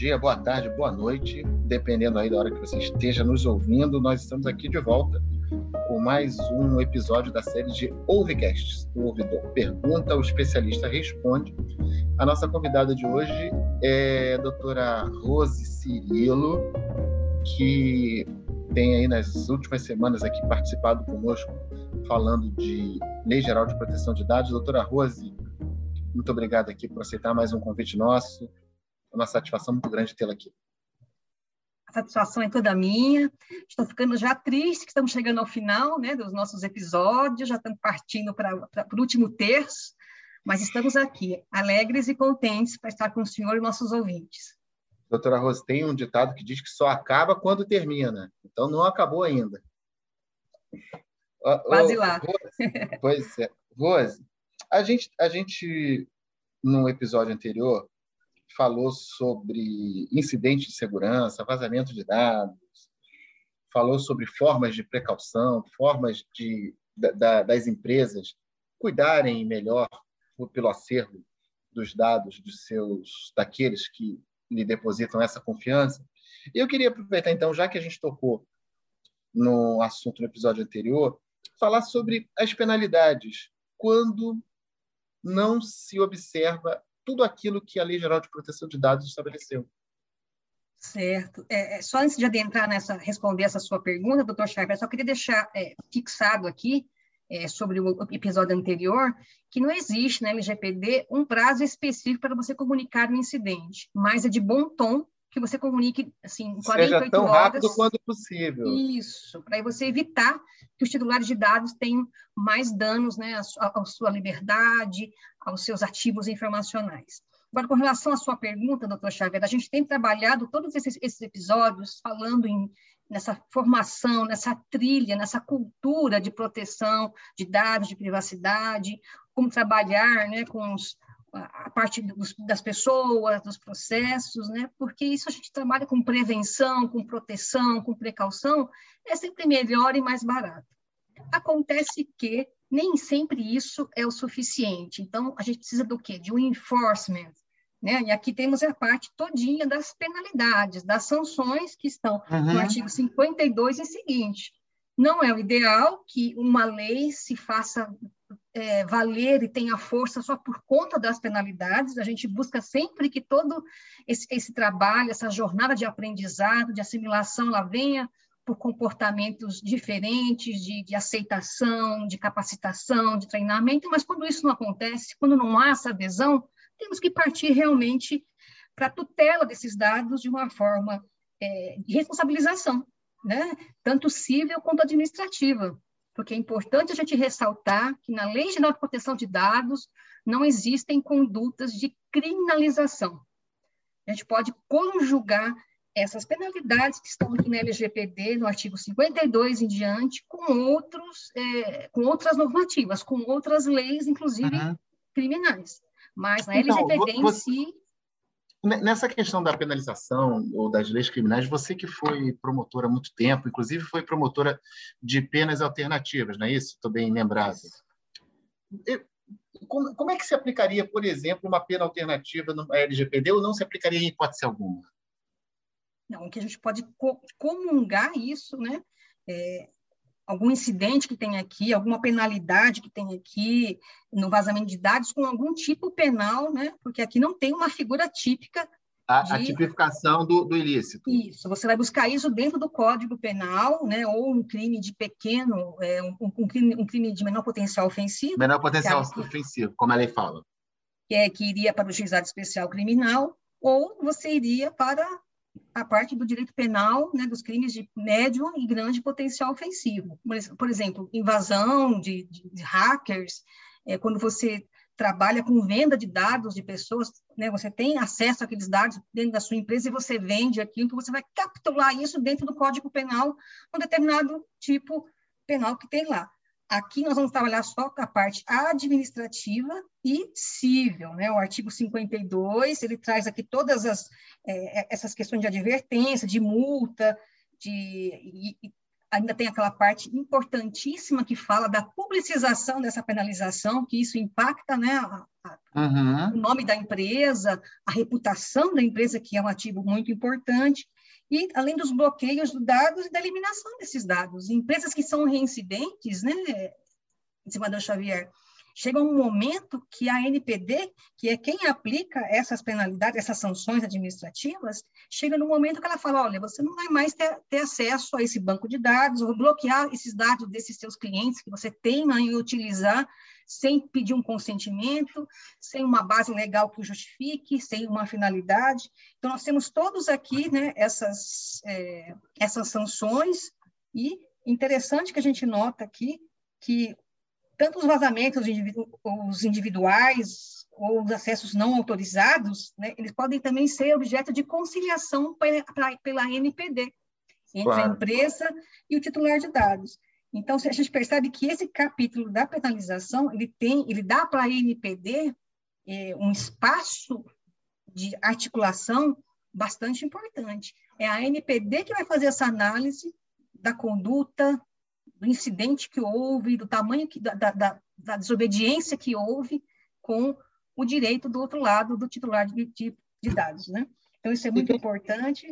dia, boa tarde, boa noite, dependendo aí da hora que você esteja nos ouvindo. Nós estamos aqui de volta com mais um episódio da série de Ouvecasts. O ouvidor pergunta, o especialista responde. A nossa convidada de hoje é a doutora Rose Cirilo, que tem aí nas últimas semanas aqui participado conosco falando de Lei Geral de Proteção de Dados. Doutora Rose, muito obrigado aqui por aceitar mais um convite nosso. É uma satisfação muito grande tê-la aqui. A satisfação é toda minha. Estou ficando já triste que estamos chegando ao final né, dos nossos episódios, já estamos partindo para o último terço, mas estamos aqui, alegres e contentes para estar com o senhor e nossos ouvintes. Doutora Rose, tem um ditado que diz que só acaba quando termina, então não acabou ainda. Quase lá. Rose, pois é. Rose, a gente, a gente, no episódio anterior, falou sobre incidentes de segurança, vazamento de dados, falou sobre formas de precaução, formas de, da, das empresas cuidarem melhor pelo acervo dos dados dos seus daqueles que lhe depositam essa confiança. E eu queria aproveitar então, já que a gente tocou no assunto no episódio anterior, falar sobre as penalidades quando não se observa tudo aquilo que a Lei Geral de Proteção de Dados estabeleceu. Certo. É, é só antes de adentrar nessa, responder essa sua pergunta, doutor Schreiber, só queria deixar é, fixado aqui, é, sobre o episódio anterior, que não existe na LGPD um prazo específico para você comunicar um incidente, mas é de bom tom que você comunique assim, em 48 Seja tão horas. rápido quanto possível. Isso, para você evitar que os titulares de dados tenham mais danos né, à, sua liberdade, aos seus ativos informacionais. Agora, com relação à sua pergunta, doutor Xavier, a gente tem trabalhado todos esses, esses episódios falando em, nessa formação, nessa trilha, nessa cultura de proteção de dados, de privacidade, como trabalhar né, com os, a parte dos, das pessoas, dos processos, né? Porque isso a gente trabalha com prevenção, com proteção, com precaução, é sempre melhor e mais barato. Acontece que nem sempre isso é o suficiente. Então, a gente precisa do quê? De um enforcement, né? E aqui temos a parte todinha das penalidades, das sanções que estão uhum. no artigo 52 e seguinte. Não é o ideal que uma lei se faça é, valer e tenha força só por conta das penalidades. A gente busca sempre que todo esse, esse trabalho, essa jornada de aprendizado, de assimilação, ela venha por comportamentos diferentes de, de, aceitação, de capacitação, de treinamento, mas quando isso não acontece, quando não há essa adesão, temos que partir realmente para a tutela desses dados de uma forma é, de responsabilização, né? tanto civil quanto administrativa porque é importante a gente ressaltar que na Lei Geral de Proteção de Dados não existem condutas de criminalização. A gente pode conjugar essas penalidades que estão aqui na LGPD, no artigo 52 em diante, com, outros, é, com outras normativas, com outras leis, inclusive uhum. criminais. Mas na então, LGPD você, em si, Nessa questão da penalização ou das leis criminais, você que foi promotora há muito tempo, inclusive foi promotora de penas alternativas, não é isso? Estou bem lembrado. Como, como, é que se aplicaria, por exemplo, uma pena alternativa no LGPD ou não se aplicaria em hipótese alguma? Não, que a gente pode comungar isso, né? É, algum incidente que tem aqui, alguma penalidade que tem aqui no vazamento de dados com algum tipo penal, né? Porque aqui não tem uma figura típica a, de... a tipificação do, do, ilícito. Isso, você vai buscar isso dentro do Código Penal, né? Ou um crime de pequeno, é, um, um, crime, um crime de menor potencial ofensivo. Menor potencial que, ofensivo, como a lei fala. Que, é, que iria para o juizado especial criminal, ou você iria para a parte do direito penal né, dos crimes de médio e grande potencial ofensivo. Por exemplo, invasão de, de, hackers, é, quando você trabalha com venda de dados de pessoas, né, você tem acesso àqueles dados dentro da sua empresa e você vende aquilo, então você vai capturar isso dentro do Código Penal, um determinado tipo penal que tem lá. Aqui nós vamos trabalhar só com a parte administrativa e civil, né? O artigo 52, ele traz aqui todas as, é, essas questões de advertência, de multa, de, e, ainda tem aquela parte importantíssima que fala da publicização dessa penalização, que isso impacta né, a, a, uhum. o nome da empresa, a reputação da empresa, que é um ativo muito importante, e além dos bloqueios de dados e da eliminação desses dados. Empresas que são reincidentes, né, Senador Xavier, chega um momento que a NPD, que é quem aplica essas penalidades, essas sanções administrativas, chega no momento que ela fala, olha, você não vai mais ter, ter acesso a esse banco de dados, ou bloquear esses dados desses seus clientes que você tem em utilizar sem pedir um consentimento, sem uma base legal que o justifique, sem uma finalidade. Então, nós temos todos aqui né, essas, é, essas sanções, e interessante que a gente nota aqui que tanto os vazamentos os individuais ou os acessos não autorizados, né, eles podem também ser objeto de conciliação pela NPD, entre claro. a empresa e o titular de dados. Então, a gente percebe que esse capítulo da penalização, ele tem, ele dá para a NPD é, um espaço de articulação bastante importante. É a NPD que vai fazer essa análise da conduta, do incidente que houve, do tamanho que, da, da, da desobediência que houve com o direito do outro lado do titular de, de, de dados, né? Então, isso é muito importante.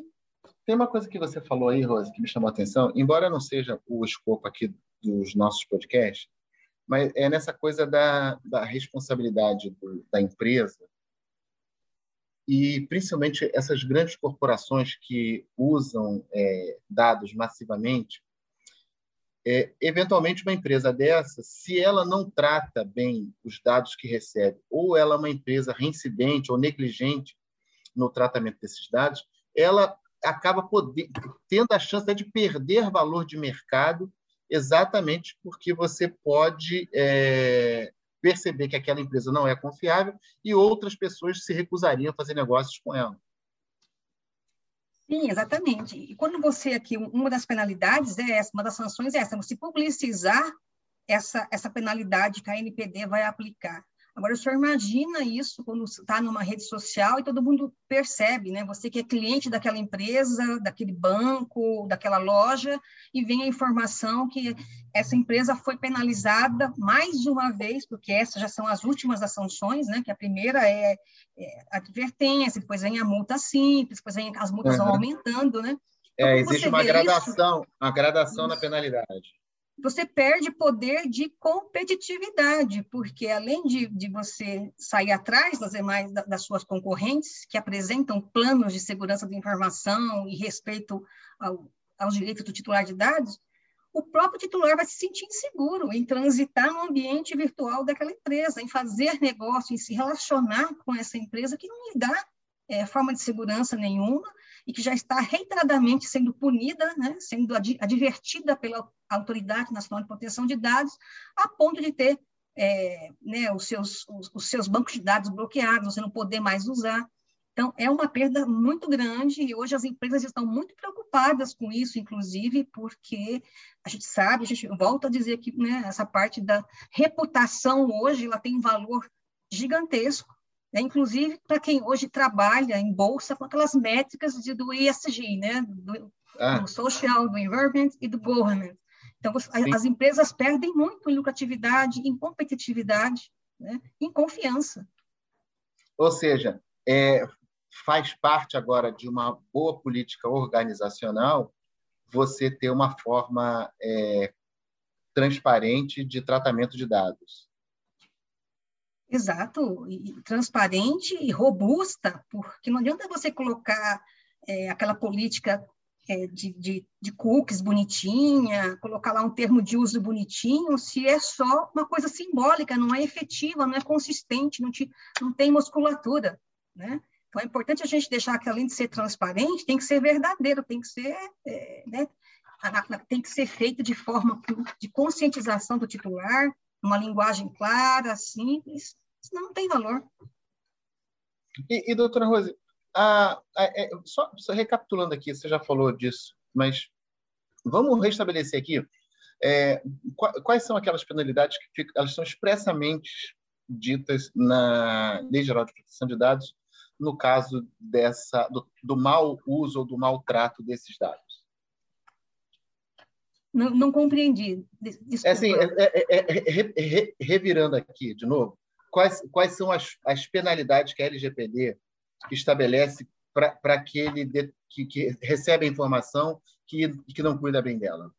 Tem uma coisa que você falou aí, Rose, que me chamou a atenção, embora não seja o escopo aqui dos nossos podcasts, mas é nessa coisa da, da responsabilidade do, da empresa e principalmente essas grandes corporações que usam é, dados massivamente é, eventualmente, uma empresa dessa, se ela não trata bem os dados que recebe, ou ela é uma empresa reincidente ou negligente no tratamento desses dados, ela acaba poder, tendo a chance de perder valor de mercado, exatamente porque você pode é, perceber que aquela empresa não é confiável e outras pessoas se recusariam a fazer negócios com ela. Sim, exatamente. E quando você aqui, uma das penalidades é essa, uma das sanções é essa, você publicizar essa, essa penalidade que a NPD vai aplicar. Agora, o senhor imagina isso quando está numa rede social e todo mundo percebe, né? Você que é cliente daquela empresa, daquele banco, daquela loja, e vem a informação que essa empresa foi penalizada mais uma vez, porque essas já são as últimas das sanções, né? Que a primeira é, é advertência, depois vem a multa simples, depois vem, as multas uhum. vão aumentando, né? Então, é, existe uma gradação, isso, uma gradação na penalidade você perde poder de competitividade, porque além de, de você sair atrás das demais das suas concorrentes, que apresentam planos de segurança da informação e respeito ao, aos direitos do titular de dados, o próprio titular vai se sentir inseguro em transitar no ambiente virtual daquela empresa, em fazer negócio, em se relacionar com essa empresa que não lhe dá é, forma de segurança nenhuma e que já está reiteradamente sendo punida, né, sendo advertida pela Autoridade Nacional de Proteção de Dados, a ponto de ter é, né, os, seus, os, os, seus bancos de dados bloqueados, você não poder mais usar. Então, é uma perda muito grande e hoje as empresas estão muito preocupadas com isso, inclusive, porque a gente sabe, a gente volta a dizer que né, essa parte da reputação hoje ela tem um valor gigantesco né? inclusive para quem hoje trabalha em bolsa com aquelas métricas de, do ESG, né? do, ah. do social, do environment e do government. Então, Sim. as empresas perdem muito em lucratividade, em competitividade, né? em confiança. Ou seja, é, faz parte agora de uma boa política organizacional você ter uma forma é, transparente de tratamento de dados. Exato, e transparente e robusta, porque não adianta você colocar é, aquela política é, de, de, de, cookies bonitinha, colocar lá um termo de uso bonitinho, se é só uma coisa simbólica, não é efetiva, não é consistente, não, te, não tem musculatura, né? Então, é importante a gente deixar que, além de ser transparente, tem que ser verdadeiro, tem que ser, é, né, tem que ser feito de forma de conscientização do titular, uma linguagem clara, simples, senão não tem valor. E, e doutora Rose, a, a, é, só, só, recapitulando aqui, você já falou disso, mas vamos restabelecer aqui é, quais são aquelas penalidades que ficam, elas são expressamente ditas na Lei Geral de Proteção de Dados no caso dessa do, do mau uso ou do maltrato desses dados? Não, não compreendi. Desculpa. É assim, é, é, é, revirando aqui de novo, quais, quais são as, as penalidades que a LGPD estabelece para aquele de, que, que recebe a informação que, que não cuida bem dela?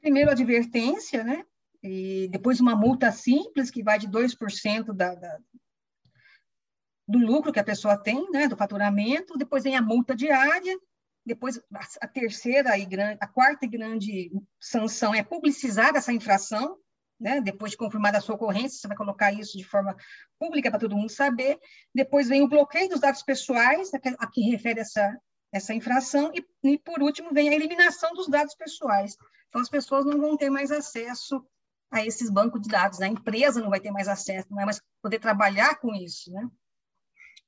Primeiro, advertência, né? E depois uma multa simples, que vai de 2% da, da, do lucro que a pessoa tem, né, do faturamento, depois vem a multa diária, depois a terceira e grande, a quarta e grande sanção é publicizar essa infração, né, depois de confirmada a sua ocorrência, você vai colocar isso de forma pública para todo mundo saber. Depois vem o bloqueio dos dados pessoais, a que, a que refere essa, essa infração, e, e, por último vem a eliminação dos dados pessoais. Então, as pessoas não vão ter mais acesso a esses bancos de dados, né? a empresa não vai ter mais acesso, não vai mais poder trabalhar com isso. Né?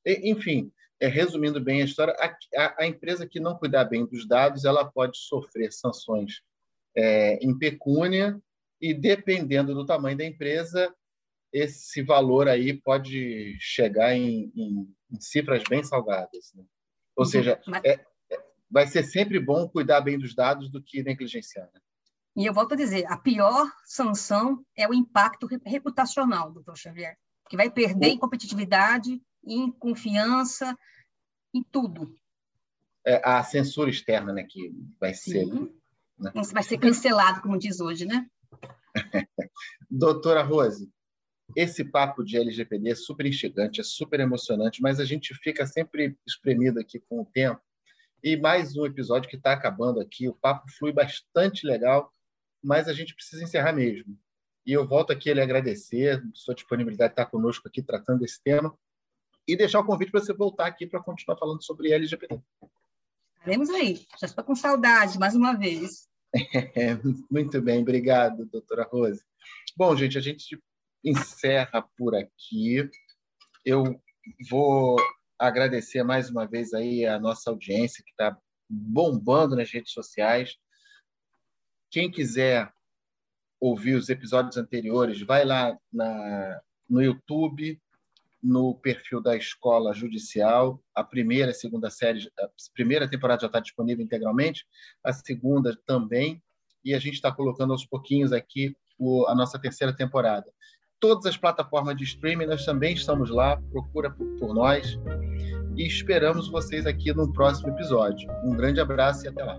Enfim, é, resumindo bem a história, a, a, empresa que não cuidar bem dos dados, ela pode sofrer sanções é, em pecúnia e, dependendo do tamanho da empresa, esse valor aí pode chegar em, em, em cifras bem salgadas. Né? Ou uhum. seja, é, é, vai ser sempre bom cuidar bem dos dados do que negligenciar. Né? E eu volto a dizer, a pior sanção é o impacto reputacional, doutor Xavier, que vai perder o... em competitividade, em confiança, em tudo. É a censura externa, né, que vai ser. Né? Vai ser cancelado, como diz hoje, né? Doutora Rose, esse papo de LGPD é super instigante, é super emocionante, mas a gente fica sempre espremido aqui com o tempo. E mais um episódio que está acabando aqui, o papo flui bastante legal, mas a gente precisa encerrar mesmo. E eu volto aqui a lhe agradecer sua disponibilidade de estar conosco aqui tratando desse tema e deixar o convite para você voltar aqui para continuar falando sobre LGBT. Estaremos aí. Já estou com saudade, mais uma vez. É, muito bem, obrigado, doutora Rose. Bom, gente, a gente encerra por aqui. Eu vou agradecer mais uma vez aí a nossa audiência que está bombando nas redes sociais. Quem quiser ouvir os episódios anteriores, vai lá na, no YouTube, no perfil da Escola Judicial. A primeira e segunda série, a primeira temporada já está disponível integralmente, a segunda também, e a gente está colocando aos pouquinhos aqui o, a nossa terceira temporada. Todas as plataformas de streaming, nós também estamos lá, procura por, por nós e esperamos vocês aqui no próximo episódio. Um grande abraço e até lá.